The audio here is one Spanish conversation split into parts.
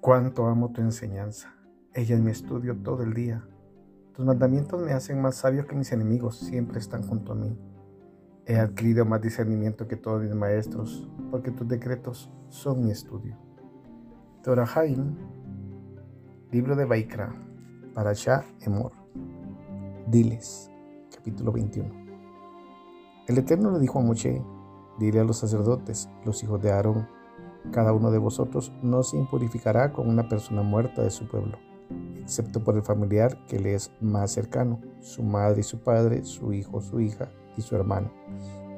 Cuánto amo tu enseñanza. Ella es mi estudio todo el día. Tus mandamientos me hacen más sabio que mis enemigos, siempre están junto a mí. He adquirido más discernimiento que todos mis maestros, porque tus decretos son mi estudio. Torahaim, libro de Baikra, Parashá Emor. Diles, capítulo 21. El Eterno le dijo a Moshe, dile a los sacerdotes, los hijos de Aarón, cada uno de vosotros no se impurificará con una persona muerta de su pueblo, excepto por el familiar que le es más cercano, su madre y su padre, su hijo, su hija y su hermano,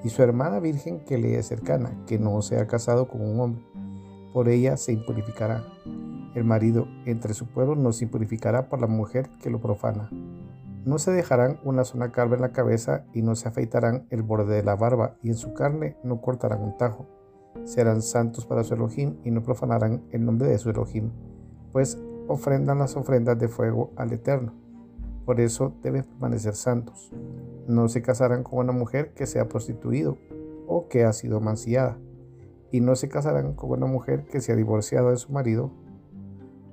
y su hermana virgen que le es cercana, que no se ha casado con un hombre. Por ella se impurificará. El marido entre su pueblo no se impurificará por la mujer que lo profana. No se dejarán una zona calva en la cabeza y no se afeitarán el borde de la barba, y en su carne no cortarán un tajo serán santos para su Elohim y no profanarán el nombre de su Elohim, pues ofrendan las ofrendas de fuego al Eterno. Por eso deben permanecer santos. No se casarán con una mujer que sea prostituido o que ha sido mancillada, y no se casarán con una mujer que sea divorciada de su marido,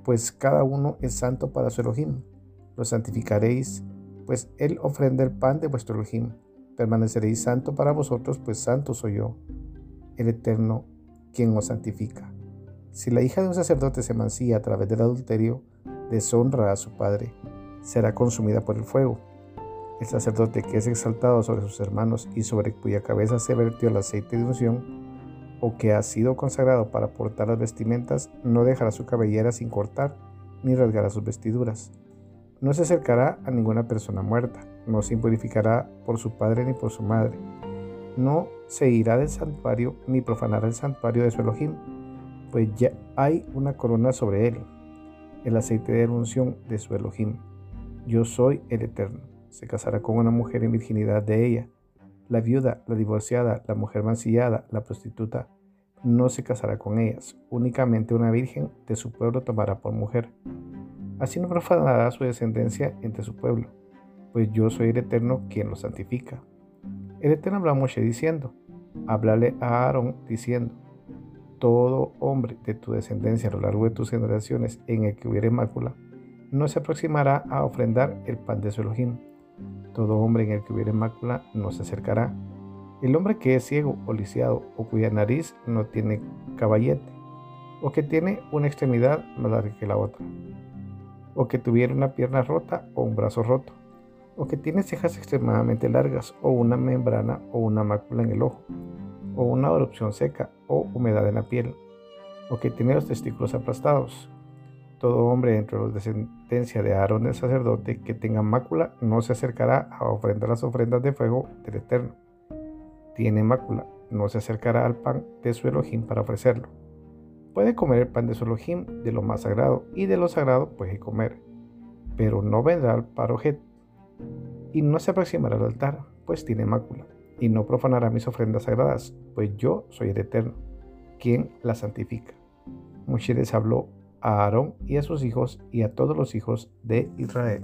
pues cada uno es santo para su Elohim. Lo santificaréis, pues él ofrenda el pan de vuestro Elohim. Permaneceréis santo para vosotros, pues santo soy yo el Eterno quien os santifica. Si la hija de un sacerdote se mancilla a través del adulterio, deshonra a su padre, será consumida por el fuego. El sacerdote que es exaltado sobre sus hermanos y sobre cuya cabeza se vertió el aceite de unción, o que ha sido consagrado para portar las vestimentas, no dejará su cabellera sin cortar, ni rasgará sus vestiduras. No se acercará a ninguna persona muerta, no se impurificará por su padre ni por su madre no se irá del santuario ni profanará el santuario de su Elohim, pues ya hay una corona sobre él, el aceite de unción de su Elohim. Yo soy el Eterno. Se casará con una mujer en virginidad de ella. La viuda, la divorciada, la mujer mancillada, la prostituta, no se casará con ellas. Únicamente una virgen de su pueblo tomará por mujer. Así no profanará su descendencia entre su pueblo, pues yo soy el Eterno quien lo santifica. El Eterno habló a Moshe diciendo, háblale a Aarón diciendo, todo hombre de tu descendencia a lo largo de tus generaciones en el que hubiere mácula, no se aproximará a ofrendar el pan de su Elohim. Todo hombre en el que hubiere mácula no se acercará. El hombre que es ciego o lisiado o cuya nariz no tiene caballete, o que tiene una extremidad más larga que la otra, o que tuviera una pierna rota o un brazo roto, o que tiene cejas extremadamente largas, o una membrana o una mácula en el ojo, o una erupción seca o humedad en la piel, o que tiene los testículos aplastados. Todo hombre dentro de la descendencia de Aarón el sacerdote que tenga mácula no se acercará a ofrendar las ofrendas de fuego del Eterno. Tiene mácula, no se acercará al pan de su Elohim para ofrecerlo. Puede comer el pan de su Elohim de lo más sagrado, y de lo sagrado puede comer, pero no vendrá al parojet y no se aproximará al altar, pues tiene mácula, y no profanará mis ofrendas sagradas, pues yo soy el Eterno, quien la santifica. Les habló a Aarón y a sus hijos y a todos los hijos de Israel.